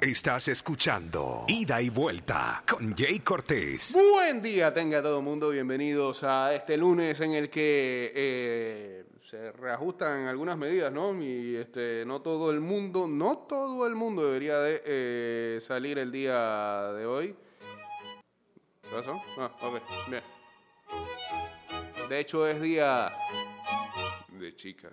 Estás escuchando Ida y Vuelta con Jay Cortés. Buen día, tenga todo mundo. Bienvenidos a este lunes en el que eh, se reajustan algunas medidas, ¿no? Y este, no todo el mundo, no todo el mundo debería de eh, salir el día de hoy. ¿Qué pasó? Ah, ok, bien. De hecho, es día de chicas.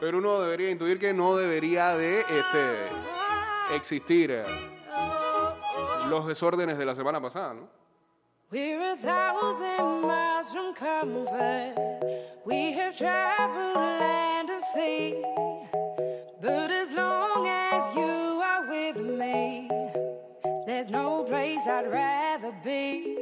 Pero uno debería intuir que no debería de este, existir eh, los desórdenes de la semana pasada, ¿no? We're a thousand miles from comfort. We have traveled land and sea. But as long as you are with me, there's no place I'd rather be.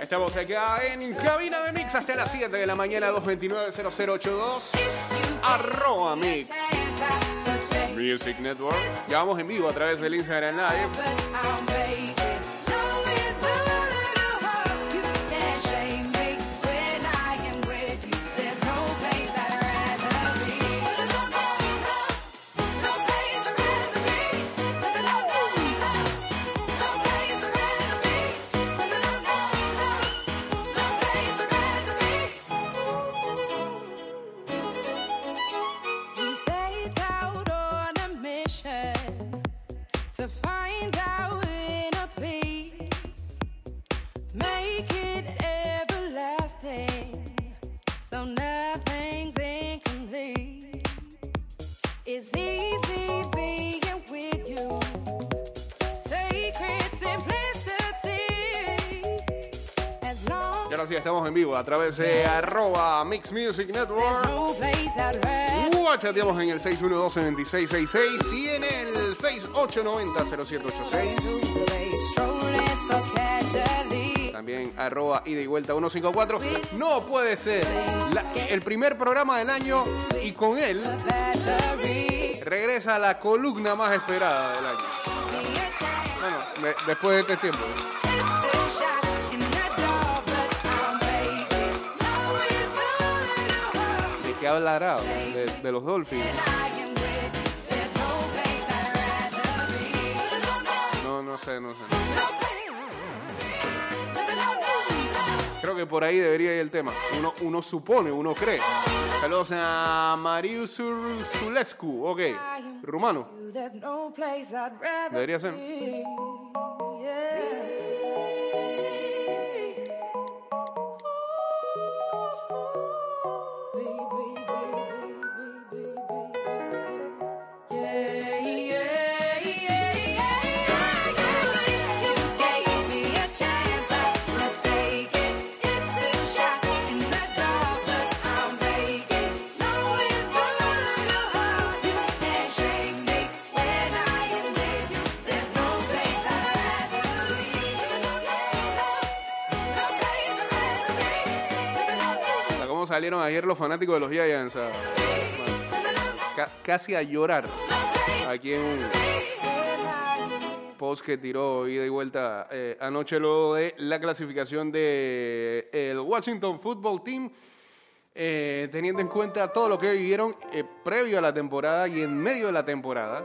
Estamos acá en cabina de Mix hasta las 7 de la mañana, 229-0082. Arroba Mix Music Network. Ya vamos en vivo a través del Instagram Live. Ahora sí, estamos en vivo a través de arroba Mix Music Network. Uh, chateamos en el 612-2666 y en el 6890-0786. Strolling so casually. También arroba ida y vuelta 154. No puede ser la- el primer programa del año y con él regresa la columna más esperada del año. Bueno, de- después de este tiempo. ¿De qué hablará? De, de los Dolphins. No, no sé, no sé. Creo que por ahí debería ir el tema. Uno, uno supone, uno cree. Saludos a Marius Zulescu. Ok, rumano. Debería ser. Ayer los fanáticos de los Giants? casi a llorar. Aquí en un post que tiró ida y vuelta eh, anoche luego de la clasificación de el Washington Football Team. eh, teniendo en cuenta todo lo que vivieron eh, previo a la temporada y en medio de la temporada.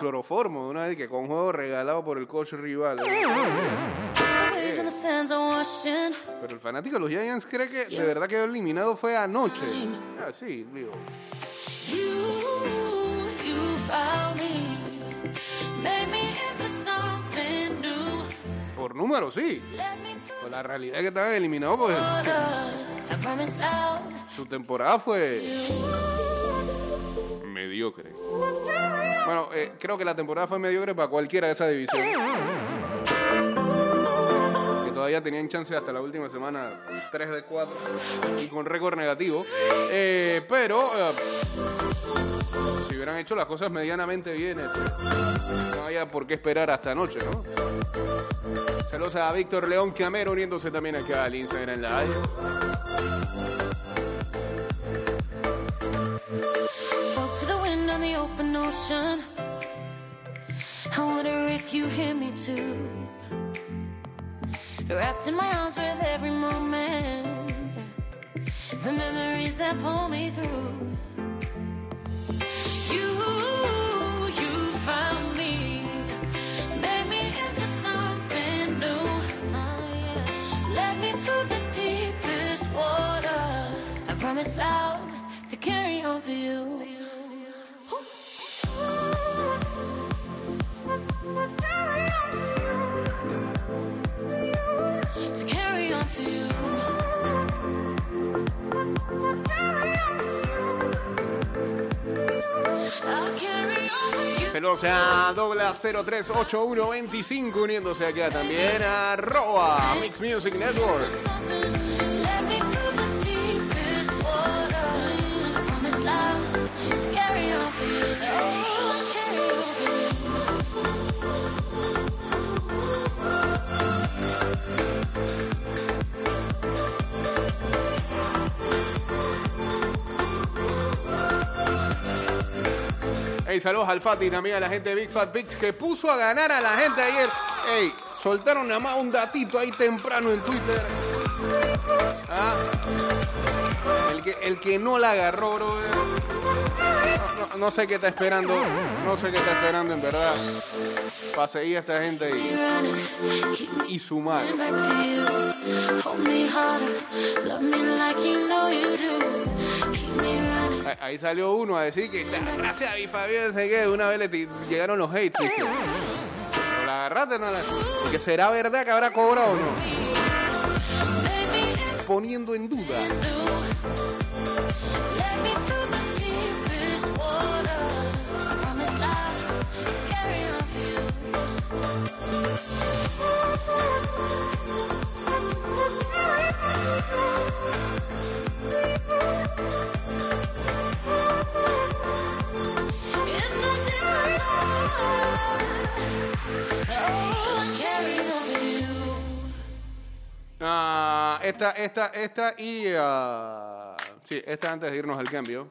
Cloroformo, de una vez que con juego regalado por el coach rival. Pero el fanático de los Giants cree que de verdad quedó eliminado fue anoche. Ah, sí, digo. Por número, sí. Pues la realidad que estaban eliminados loud. su temporada fue mediocre. Bueno, eh, creo que la temporada fue mediocre para cualquiera de esa división. Que todavía tenían chance hasta la última semana, 3 de 4, y con récord negativo. Eh, pero eh, si hubieran hecho las cosas medianamente bien, no había por qué esperar hasta anoche, ¿no? Saludos a Víctor León Camero uniéndose también acá al Instagram Live. On the open ocean. I wonder if you hear me too. Wrapped in my arms with every moment. The memories that pull me through. You, you found me. Made me into something new. Oh. Led me through the deepest water. I promise Saludos a dobla 038125 uniéndose acá también a arroba Mix Music Network. Hey, saludos al Fati y también a la gente de Big Fat Pix que puso a ganar a la gente ayer. Hey, soltaron nada más un datito ahí temprano en Twitter. Ah, El, que, el que no la agarró, bro. No, sé qué está esperando. No sé qué está esperando en verdad. Para seguir a esta gente y, y sumar. Ahí- Ahí salió uno a decir que "Ya, gracias a mi Fabián, sé que una vez le llegaron los hates. "¿No la agarraste? No la... y que será verdad que habrá cobrado o no. Poniendo en duda. Ah, esta, esta, esta y. ah, sí, esta antes de irnos al cambio.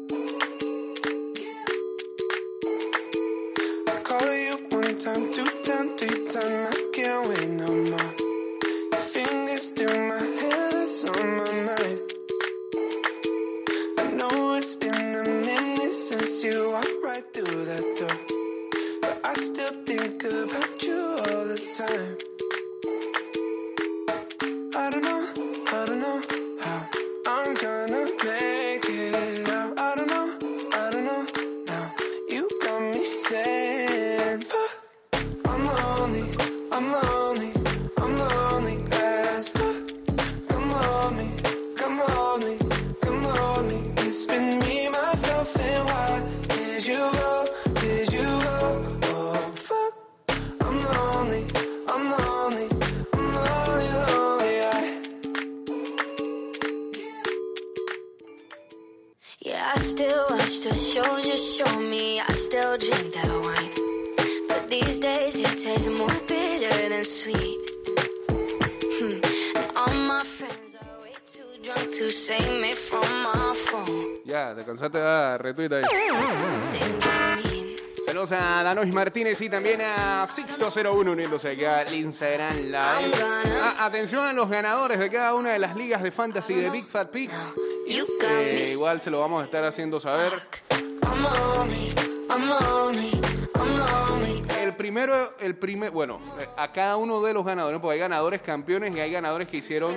Ya, te cansaste de dar retweet ahí. Saludos a Danois Martínez y también a Sixto01 uniéndose aquí al Instagram Live. Ah, atención a los ganadores de cada una de las ligas de fantasy de Big Fat Pigs. Eh, igual se lo vamos a estar haciendo saber. I'm lonely, I'm. El primero, el primer, bueno, a cada uno de los ganadores, porque hay ganadores campeones y hay ganadores que hicieron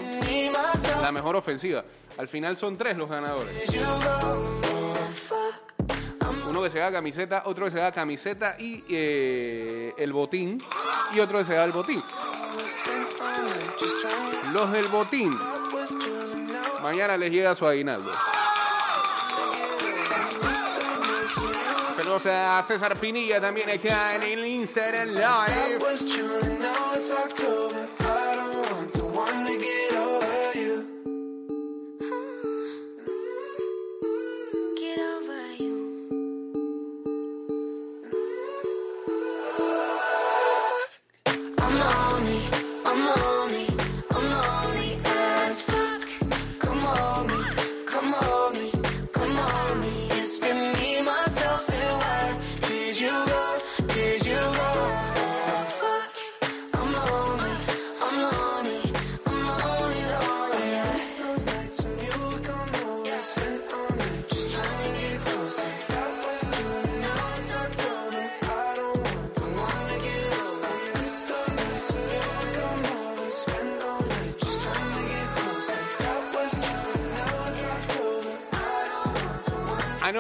la mejor ofensiva. Al final son tres los ganadores. Uno que se da camiseta, otro que se da camiseta y eh, el botín, y otro que se da el botín. Los del botín. Mañana les llega su aguinaldo. Saludos a César Pinilla también acá en el Instagram Live.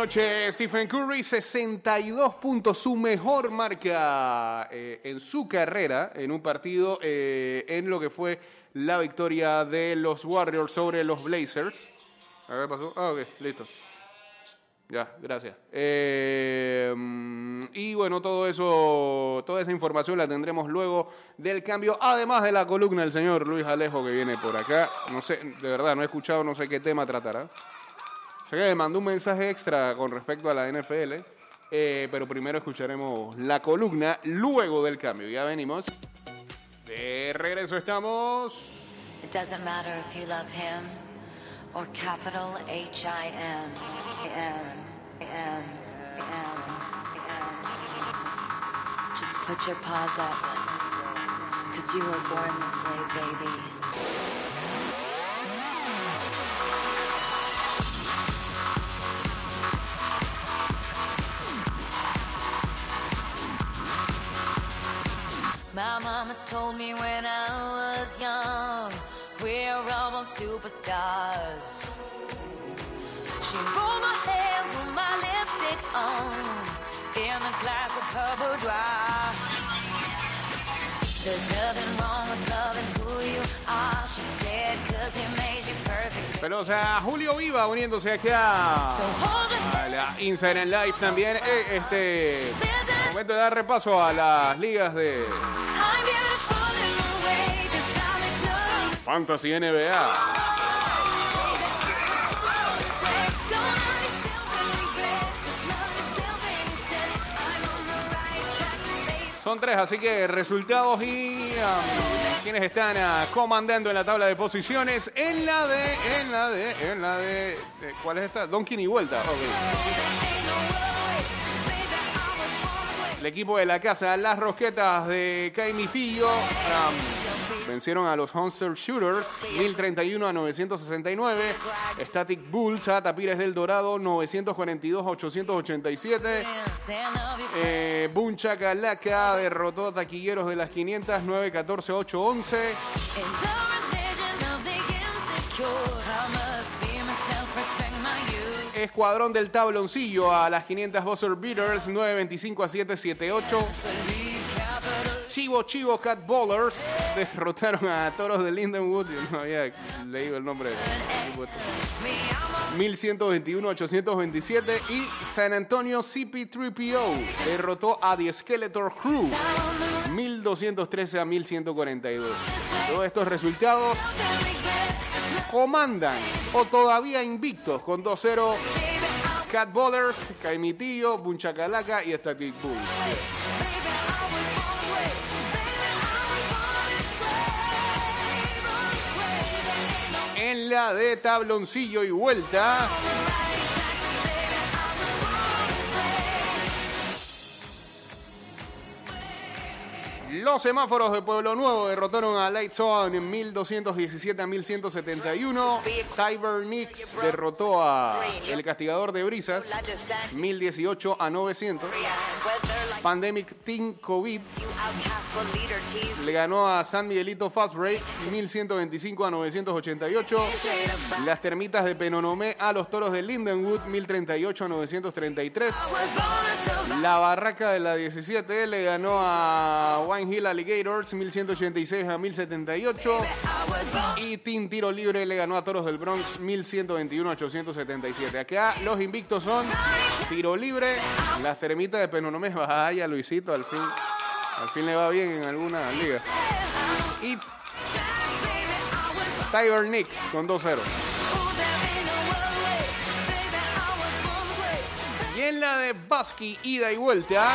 Want Anoche Stephen Curry 62 puntos, su mejor marca eh, en su carrera en un partido eh, en lo que fue la victoria de los Warriors sobre los Blazers. A ver, pasó. Ah, ok, listo. Ya, gracias. Eh, y bueno, todo eso, toda esa información la tendremos luego del cambio, además de la columna del señor Luis Alejo que viene por acá. No sé, de verdad, no he escuchado, no sé qué tema tratará. Sé que mandó un mensaje extra con respecto a la NFL, eh, pero primero escucharemos la columna luego del cambio. Ya venimos. De regreso estamos. It doesn't matter if you love him or capital H I. M. M. M. M. Just put your paws up. Cause you were born this way, baby. Told me when I was young, we're all born superstars. She rolled my hair, put my lipstick on, in a glass of her boudoir. There's nothing wrong with loving who you are, she said, cause he made you perfect. Saludos a Julio Viva uniéndose hold your a la Instagram Live también. Eh, este a momento de dar repaso a las ligas de Fantasy NBA. Son tres, así que resultados y um, quienes están ah, comandando en la tabla de posiciones en la de, en la de, en la de, de- ¿cuál es esta? Donkey y vuelta. El equipo de la casa, las rosquetas de Caimifillo, um, vencieron a los Hunter Shooters 1031 a 969. Static Bulls a Tapires del Dorado 942 a 887. Eh, Buncha derrotó a Taquilleros de las 500 914 811. Escuadrón del Tabloncillo a las 500 Buzzer Beaters 925 a 778. Chivo Chivo Cat Bowlers derrotaron a Toros de Lindenwood. Yo no había leído el nombre del equipo este. 1121 a 827 y San Antonio CP3PO derrotó a The Skeletor Crew 1213 a 1142. Todos estos resultados comandan o todavía invictos con 2-0 Cat Bowlers, Caimitillo, Bunchacalaca y Static Bull. En la de tabloncillo y vuelta. Los semáforos de Pueblo Nuevo derrotaron a Lights On en 1217 a 1171. Tiber Nix derrotó a El Castigador de Brisas 1018 a 900. Pandemic Team COVID le ganó a San Miguelito Fast Break 1125 a 988. Las termitas de Penonomé a los toros de Lindenwood 1038 a 933. La barraca de la 17 le ganó a Wine Pine Hill Alligators 1186 a 1078. Y Team Tiro Libre le ganó a Toros del Bronx 1121 a 877. Acá los invictos son Tiro Libre, las termitas de Penonomés. Vaya, Luisito, al fin, al fin le va bien en alguna liga. Y Tiger Knicks con 2-0. Y en la de Basky, ida y vuelta.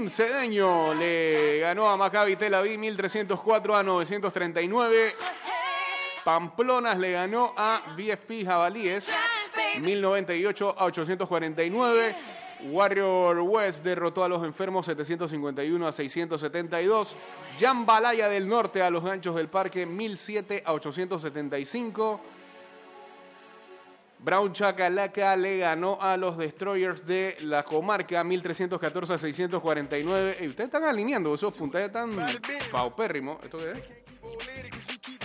Pincedeño le ganó a Maccabi Tel Aviv 1304 a 939. Pamplonas le ganó a BFP Jabalíes 1098 a 849. Warrior West derrotó a los enfermos 751 a 672. Jambalaya del Norte a los ganchos del parque 1007 a 875. Brown Chacalaca le ganó a los Destroyers de la comarca 1314 a 649. Ey, ustedes están alineando esos puntajes tan paupérrimos. ¿Esto qué es?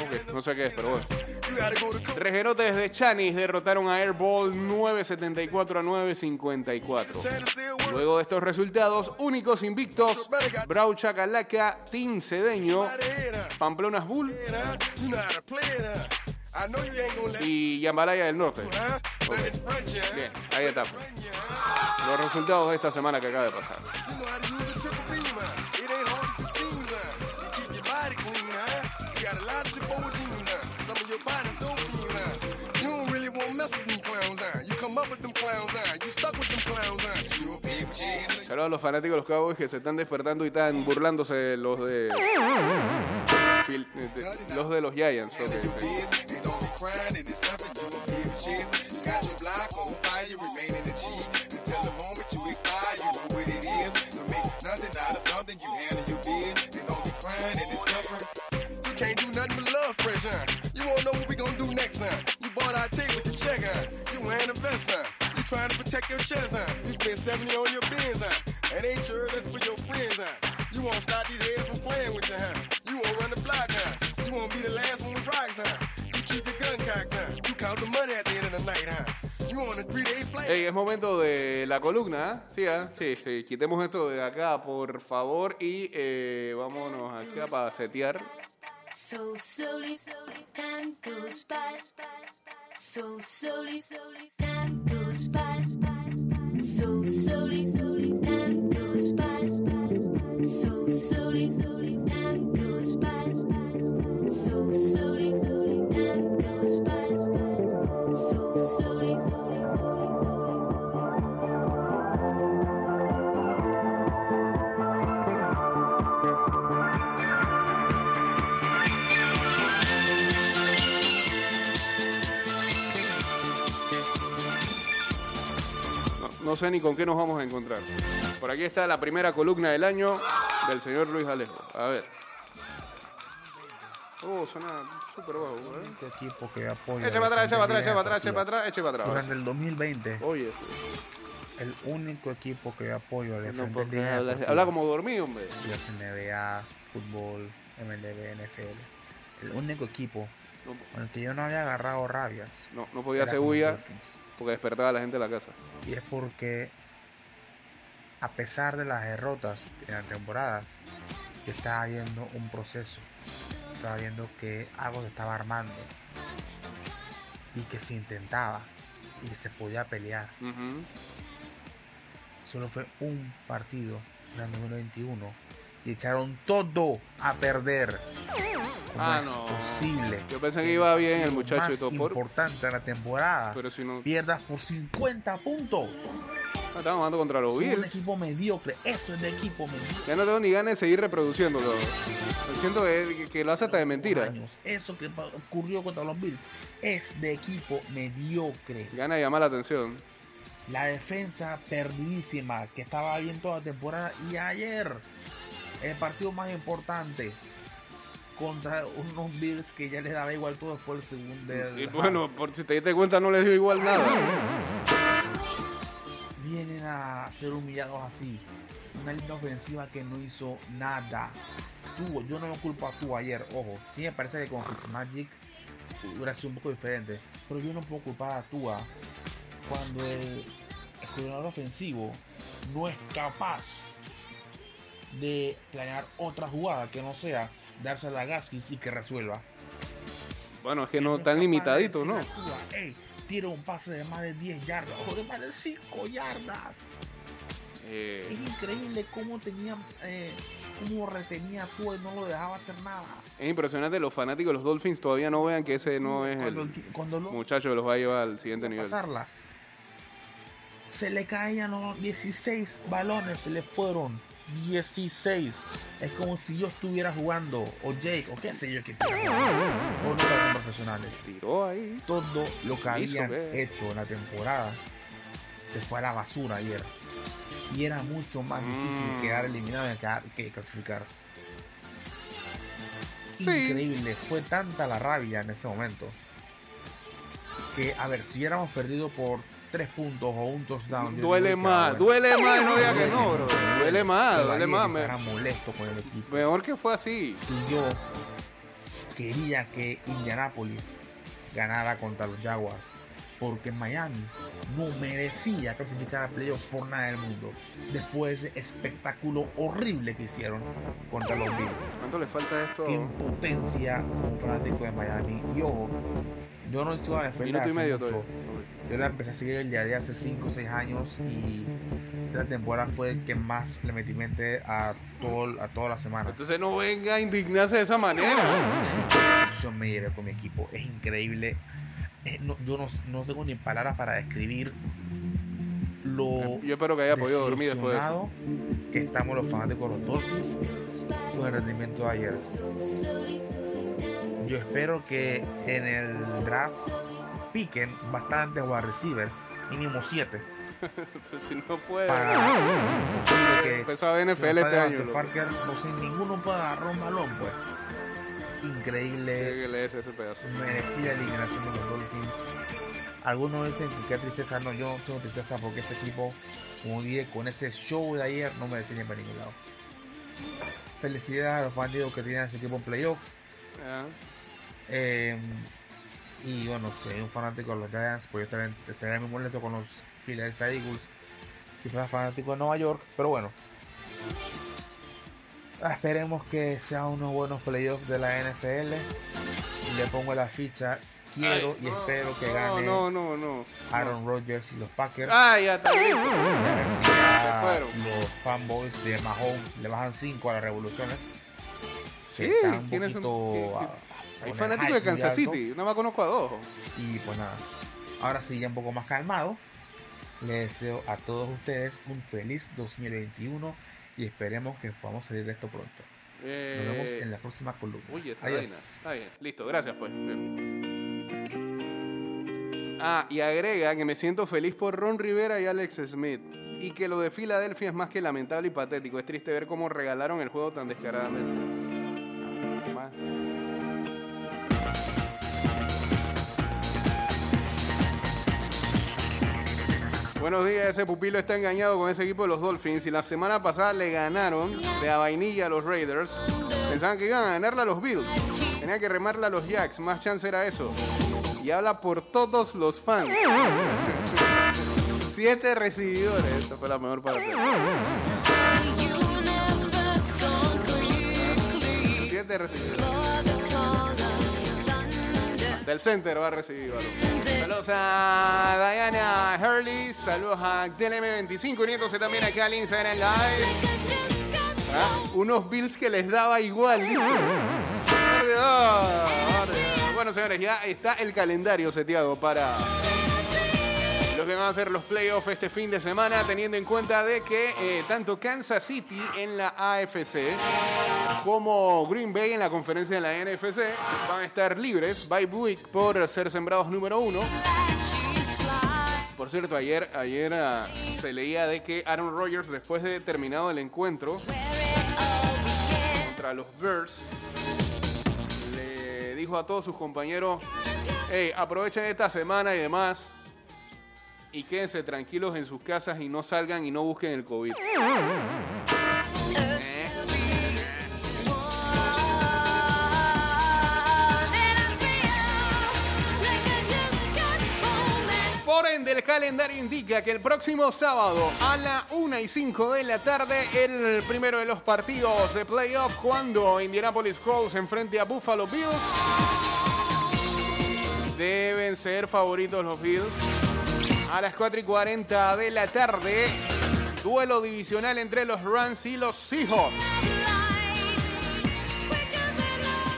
Ok, no sé qué es, pero bueno. Regerotes de Chanis derrotaron a Airball 974 a 954. Luego de estos resultados, únicos invictos, Brau Chacalaca, Team Cedeño, Pamplonas Bull y Yambalaya del Norte. Ok, Bien, ahí está. Los resultados de esta semana que acaba de pasar. Saludos a los fanáticos de los Cowboys que se están despertando y están burlándose los de, Phil- de- los de los Giants. ok, ok. Can't do nothing but love fresh, huh? You won't know what we gonna do next, huh? You bought our tape with your check, huh? You wearing a vest, huh? You trying to protect your chest, huh? You spent 70 on your bins, huh? And ain't sure that's for your friends, huh? You won't stop these heads from playing with you, huh? You won't run the block, huh? You won't be the last one with rocks, huh? You keep your gun cocked, huh? You count the money at the end of the night, huh? You on a three-day flight. Ey, es momento de la columna, ¿ah? Sí, ¿ah? sí, sí. Quitemos esto de acá, por favor, y eh, vámonos acá para setear. So slowly, time goes by. So slowly, time goes by. So slowly, No, sé ni con qué nos vamos a encontrar. Por aquí está la primera columna del año del señor Luis Alejo. A ver. Oh, suena súper bajo. ¿eh? único equipo que apoya. Eche para atrás, eche para atrás, eche para atrás, eche para atrás. eche para atrás. Durante el 2020, Oye, el único equipo que apoyo al no, porque habla, como dormido, hombre. las NBA, fútbol, MLB, NFL. El único equipo No, con el que yo no había agarrado rabias. no, no podía hacer bulla. Porque despertaba a la gente de la casa. Y es porque, a pesar de las derrotas en la temporada, estaba viendo un proceso. Estaba viendo que algo se estaba armando. Y que se intentaba. Y que se podía pelear. Solo fue un partido en el 2021. Y echaron todo a perder. ¿Cómo Ah, es no. posible? Yo pensé que iba bien el muchacho y más todo. Por, importante de la temporada. pero si no. Pierdas por 50 puntos. Ah, Estamos jugando contra los Son un Bills. equipo mediocre. Esto es de equipo mediocre. Ya no tengo ni ganas de seguir reproduciéndolo. Siento que, que lo hace hasta de mentira. años. Eso que ocurrió contra los Bills es de equipo mediocre. Gana de llamar la atención. La defensa perdidísima que estaba bien toda la temporada y ayer el partido más importante contra unos Bills que ya les daba igual todo después del segundo. Y bueno, por si te diste cuenta, no les dio igual nada. vienen a ser humillados así. Una línea ofensiva que no hizo nada. Tú, yo no lo culpo a tú ayer, ojo. Sí me parece que con Fitzmagic hubiera sido un poco diferente. Pero yo no puedo culpar a Tua cuando el, el jugador ofensivo no es capaz de planear otra jugada que no sea dársela a Gaskins y que resuelva. Bueno, es que no es tan limitadito, ¿no? a Tua, "Ey, tira un pase de más de 10 yardas o de más de 5 yardas. Eh, Es increíble cómo tenía, eh, cómo retenía Tua y no lo dejaba hacer nada. es impresionante, los fanáticos de los Dolphins todavía no vean que ese no es cuando, el cuando lo muchacho que los va a llevar al siguiente nivel. pasarla, se le caían los 16 balones, se le fueron 16. Es como si yo estuviera jugando, o Jake, o qué sé yo, que o no son profesionales. Tiró ahí. Todo lo que habían hecho en la temporada se fue a la basura ayer. Y era mucho más difícil Mm. quedar eliminado que, clasificar. Increíble, fue tanta la rabia en ese momento. Que, a ver, si hubiéramos perdido por 3 puntos o un touchdown. Duele más, duele más, no diga que no, bro. Duele más, duele más. me- Era molesto con el equipo. mejor que fue así. Y yo quería que Indianapolis ganara contra los Jaguars. Porque Miami no merecía clasificar a playoffs por nada del mundo. Después de ese espectáculo horrible que hicieron contra los Bills. ¿Cuánto le falta esto? Qué impotencia un fanático de Miami. Y ojo, yo no sigo a la NFL Minuto y hace medio mucho. todavía. Yo la empecé a seguir el día de hace 5 o 6 años y esta temporada fue el que más le metí mente a, todo, a toda la semana. Entonces no venga a indignarse de esa manera. Yo me llevé con mi equipo. Es increíble. Eh, no- yo no, no tengo ni palabras para describir lo Yo espero que haya podido dormir después de eso. que estamos los fanáticos de los Dolphins con el rendimiento de ayer. Yo espero que en el draft piquen bastantes wide receivers, mínimo 7. Pero si no puede. Para que Empezó a NFL este año. loco. Parker, no sé, ninguno balón, pues. Increíble ¿Qué le des ese pedazo? merecida eliminación de los Dolphins. Algunos dicen que qué tristeza, no, yo no tengo tristeza porque ese equipo, como dije, con ese show de ayer no merecía ir para ningún lado. Felicidades a los fanáticos que tienen ese equipo en playoff. Ah, Eh, y bueno, hay un fanático de los Giants, pues yo estaré muy molesto con los Philadelphia Eagles. Si fuera fanático de Nueva York, pero bueno. Ah, Esperemos que sean unos buenos playoffs de la NFL. Le pongo la ficha. Quiero Ay, y no, espero que gane No, no, no. Aaron Rodgers y los Packers. Ah, ya fueron. los fanboys de Mahomes le bajan 5 a las revoluciones. Sí, ¿quiénes son? ¿Qué- qué? Hay fanáticos de Kansas. City. Nada más conozco a dos. Y pues nada, ahora sí ya un poco más calmado. Les deseo a todos ustedes un feliz 2021 y esperemos que podamos salir de esto pronto. Nos vemos Eh, en la próxima columna. Uy, esa Adiós. vaina. Está bien, listo, gracias pues. Ah, y agrega que me siento feliz por Ron Rivera y Alex Smith. Y que lo de Filadelfia es más que lamentable y patético. Es triste ver cómo regalaron el juego tan descaradamente. Buenos días, ese pupilo está engañado con ese equipo de los Dolphins y la semana pasada le ganaron de a vainilla a los Raiders. Pensaban que iban a ganarle a los Bills. Tenía que remarla a los Jacks, más chance era eso. Y habla por todos los fans. Siete recibidores, esta fue la mejor parte. Siete recibidores. Del center va a recibir balón. Saludos a Diana Hurley, saludos a DLM25 uniéndose también acá al Instagram Live. Ah, Unos Bills que les daba igual, Bueno, señores, ya está el calendario seteado para los que van a hacer los playoffs este fin de semana, teniendo en cuenta de que eh, tanto Kansas City en la AFC como Green Bay en la conferencia de la NFC van a estar libres, bye week por ser sembrados número uno. Por cierto, ayer, ayer ah, se leía de que Aaron Rodgers, después de terminado el encuentro contra los Bears, le dijo a todos sus compañeros, hey, aprovechen esta semana y demás y quédense tranquilos en sus casas y no salgan y no busquen el COVID. Eh. Por ende, el calendario indica que el próximo sábado a la 1 y 5 de la tarde, el primero de los partidos de playoff, cuando Indianapolis Colts enfrente a Buffalo Bills. Deben ser favoritos los Bills. A las 4 y 40 de la tarde, duelo divisional entre los Rams y los Seahawks.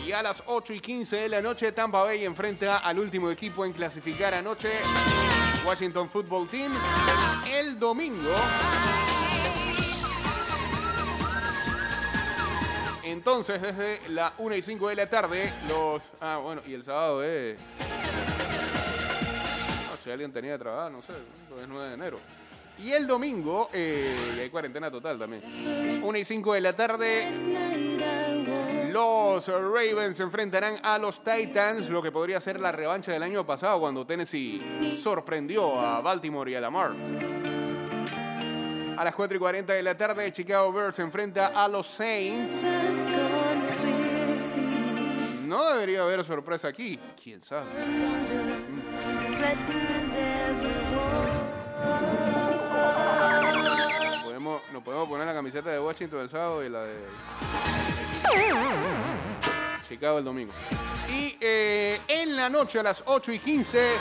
Y a las 8 y 15 de la noche, Tampa Bay enfrenta al último equipo en clasificar anoche, Washington Football Team. El domingo. Entonces, desde la 1 y 5 de la tarde, los. Ah, bueno, y el sábado. No, si alguien tenía que no sé, es 9 de enero. Y el domingo, eh, hay cuarentena total también. 1 y 5 de la tarde, los Ravens se enfrentarán a los Titans, lo que podría ser la revancha del año pasado cuando Tennessee sorprendió a Baltimore y a Lamar. A las 4 y 40 de la tarde, Chicago Bears se enfrenta a los Saints. No debería haber sorpresa aquí, quién sabe. Podemos, nos podemos poner la camiseta de Washington el sábado y la de Chicago el domingo. Y eh, en la noche a las 8 y 15,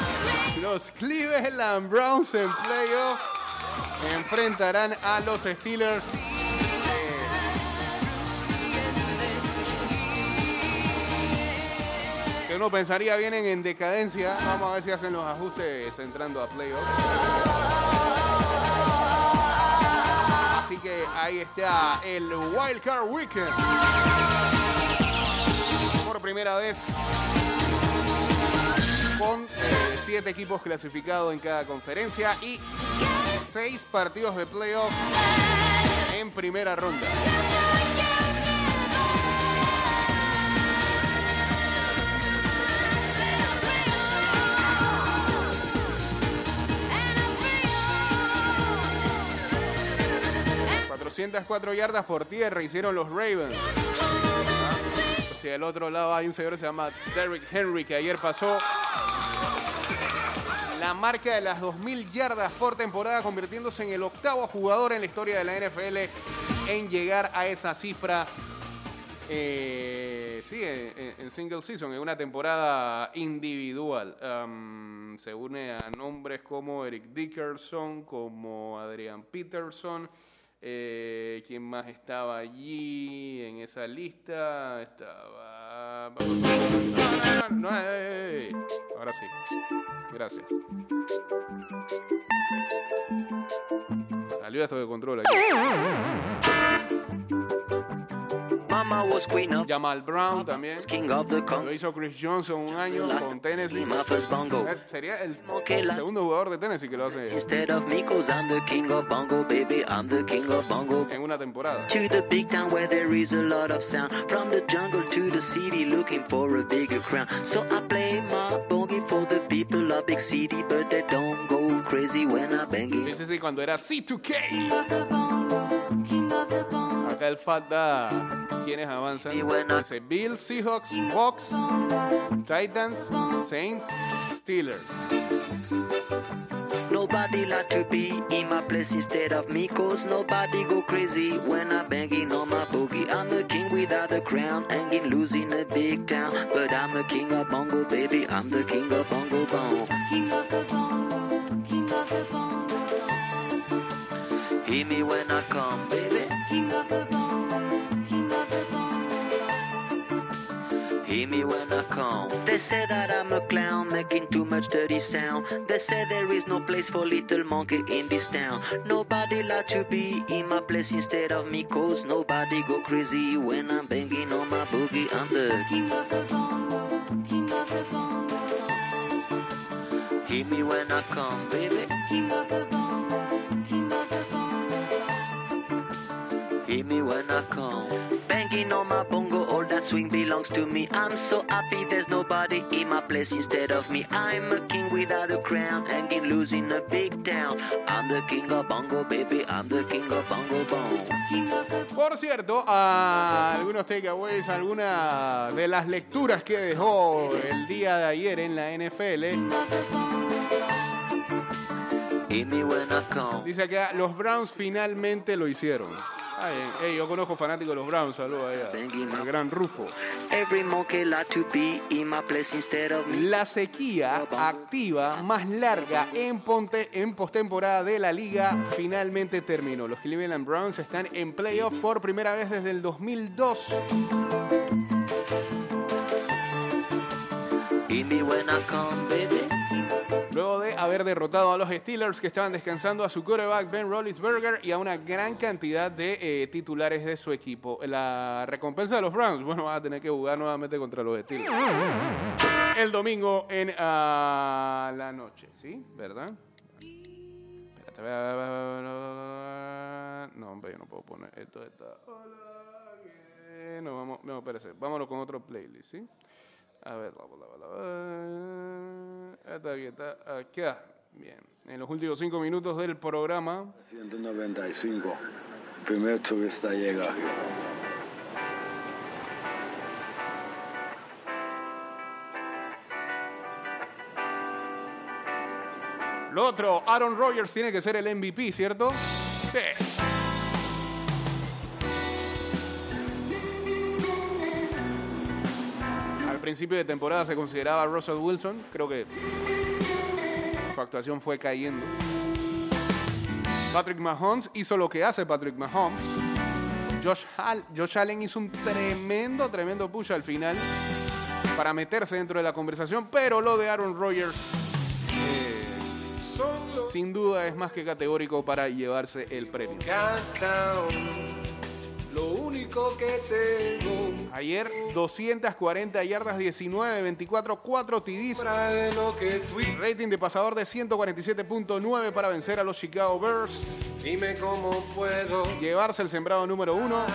los Cleveland Browns en playoff enfrentarán a los Steelers. Que uno pensaría vienen en decadencia. Vamos a ver si hacen los ajustes entrando a playoff. Así que ahí está el Wild Card Weekend. Por primera vez con eh, siete equipos clasificados en cada conferencia y seis partidos de playoff en primera ronda. ...404 yardas por tierra hicieron los Ravens. Si del otro lado hay un señor que se llama Derrick Henry que ayer pasó la marca de las 2.000 yardas por temporada, convirtiéndose en el octavo jugador en la historia de la NFL en llegar a esa cifra. eh, sí, en, single season, en una temporada individual. Se une a nombres como Eric Dickerson, como Adrian Peterson. Eh, ¿Quién más estaba allí en esa lista? Estaba. Eh, eh, Ahora sí. Gracias. Salió esto de control aquí. Jamal Brown también. Lo hizo Chris Johnson un año con Tennessee. Eh, Sería el segundo jugador de Tennessee que lo hace Instead of me, cause I'm the king of bongo, baby. I'm the king of bongo. en una temporada. To the big town where there is a lot of sound. From the jungle to the city, looking for a bigger crown. So I play my bongie for the people of big city, but they don't go crazy when I bang Sí, it. sí, sí, cuando era C2K. Acá el falta quienes avanzan. Y bueno. Eh, Bills, Seahawks, Bucks, Titans, Saints, Steelers. Nobody like to be in my place instead of me, cause nobody go crazy when I'm banging on my boogie. I'm a king without a crown, hanging loose in a big town. But I'm a king of bongo, baby. I'm the king of bongo bong. King of the bongo, king of the bongo. Hear me when I come, baby. Say that I'm a clown making too much dirty sound. They say there is no place for little monkey in this town. Nobody like to be in my place instead of me, cause nobody go crazy when I'm banging on my boogie. I'm the king of the bongo, king of the bongo. Me when I come, baby. King of the bongo, swing belongs to me. I'm so happy there's nobody in my place instead of me. I'm a king without a crown, hanging loose in a big town. I'm the king of bongo, baby. I'm the king of bongo bong. Por cierto, a algunos takeaways, algunas de las lecturas que dejó el día de ayer en la NFL. Dice acá, los Browns finalmente lo hicieron. Ah, bien. Ey, yo conozco fanáticos de los Browns, saludos a- man. gran Rufo. La sequía activa más larga en, ponte, en postemporada de la liga finalmente terminó. Los Cleveland Browns están en playoff por primera vez desde el 2002. Hear me when I haber derrotado a los Steelers que estaban descansando a su quarterback Ben Roethlisberger y a una gran cantidad de eh, titulares de su equipo. La recompensa de los Browns, bueno, van a tener que jugar nuevamente contra los Steelers. El domingo en ah, la noche, ¿sí? ¿Verdad? Espérate, No, hombre, yo no puedo poner esto. Está... No, vamos, no, espérese. Vámonos con otro playlist, ¿sí? A ver, la, la, Está aquí, está aquí. ah, Bien. En los últimos cinco minutos del programa, 195. Primer turista llega. lo otro, Aaron Rodgers tiene que ser el MVP, ¿cierto? Sí. Principio de temporada se consideraba Russell Wilson. Creo que su actuación fue cayendo. Patrick Mahomes hizo lo que hace Patrick Mahomes. Josh, Hall- Josh Allen hizo un tremendo, tremendo push al final para meterse dentro de la conversación, pero lo de Aaron Rodgers eh, sin duda es más que categórico para llevarse el premio. Único que tengo Ayer 240 yardas, 19, 24, 4 TDs. Rating de pasador de 147.9 para vencer a los Chicago Bears. Dime cómo puedo Llevarse el sembrado número uno.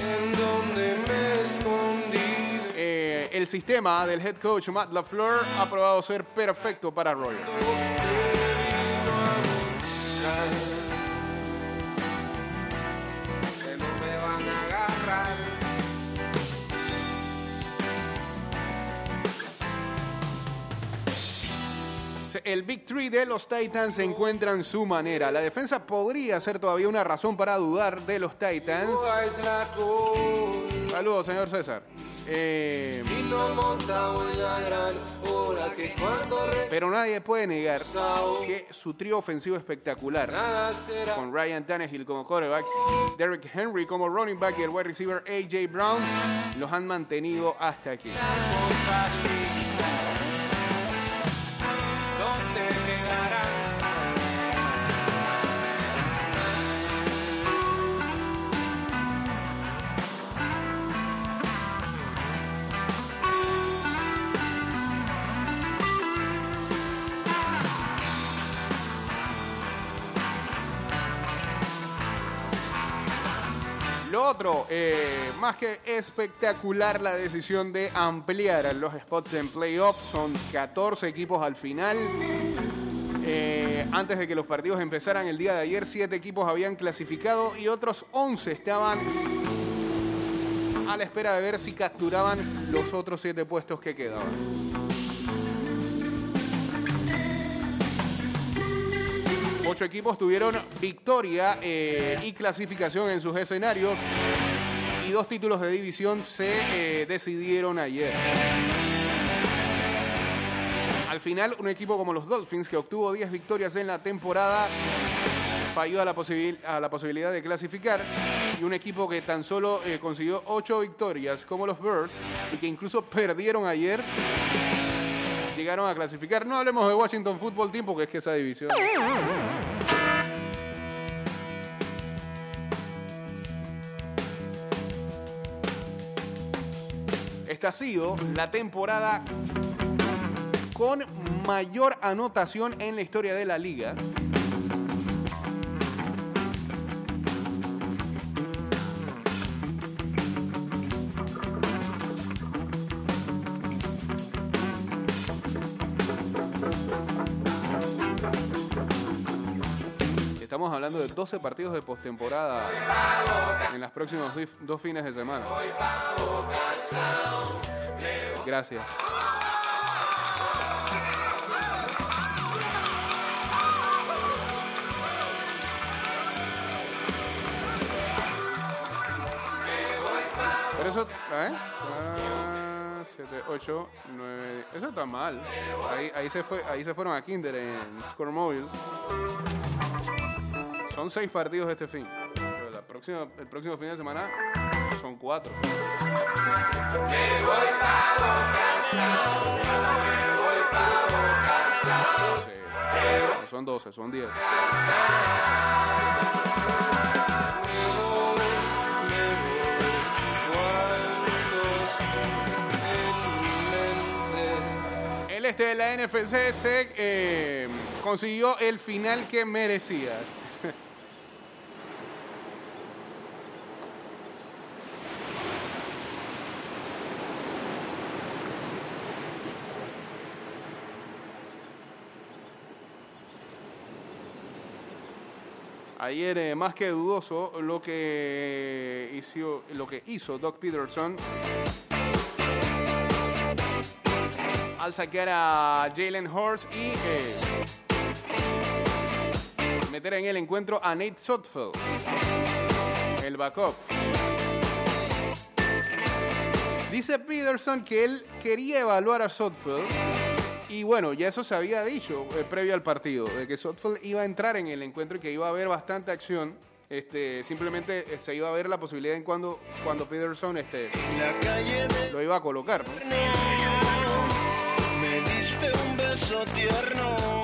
en donde me escondí. Eh, el sistema del head coach Matt LaFleur ha probado ser perfecto para Rodgers. El Big Three de los Titans encuentran su manera. La defensa podría ser todavía una razón para dudar de los Titans. Saludos, señor César. Eh, pero nadie puede negar que su trío ofensivo espectacular, con Ryan Tannehill como quarterback, Derrick Henry como running back y el wide receiver AJ Brown, los han mantenido hasta aquí. Eh, más que espectacular la decisión de ampliar los spots en playoffs. Son 14 equipos al final. Eh, antes de que los partidos empezaran el día de ayer, 7 equipos habían clasificado y otros 11 estaban a la espera de ver si capturaban los otros 7 puestos que quedaban. Ocho equipos tuvieron victoria eh, y clasificación en sus escenarios y dos títulos de división se eh, decidieron ayer. Al final, un equipo como los Dolphins, que obtuvo 10 victorias en la temporada, falló a la, a posibilidad de clasificar. Y un equipo que tan solo eh, consiguió 8 victorias, como los Birds, y que incluso perdieron ayer, llegaron a clasificar. No hablemos de Washington Football Team, porque es que esa división. Esta ha sido la temporada con mayor anotación en la historia de la liga. Estamos hablando de 12 partidos de postemporada en las próximas dos fines de semana. Gracias. Pero eso, ¿eh? Ah, 7, 8, 9, eso está mal. Ahí, ahí, se fue, ahí se fueron a Kinder en Score Mobile. Son seis partidos este fin. Pero la próxima, el próximo fin de semana son cuatro. Sí. No son 12, son 10. El este de la NFC se eh, consiguió el final que merecía. Ayer eh, más que dudoso lo que hizo, lo que hizo Doc Peterson al saquear a Jalen Hurts y eh, meter en el encuentro a Nate Sotfeld, el backup. Dice Peterson que él quería evaluar a Sotfeld y bueno, ya eso se había dicho eh, previo al partido, de que Sotfeld iba a entrar en el encuentro y que iba a haber bastante acción. Este, simplemente eh, se iba a ver la posibilidad en cuando, cuando Peterson este, lo iba a colocar. ¿no? Me diste un beso tierno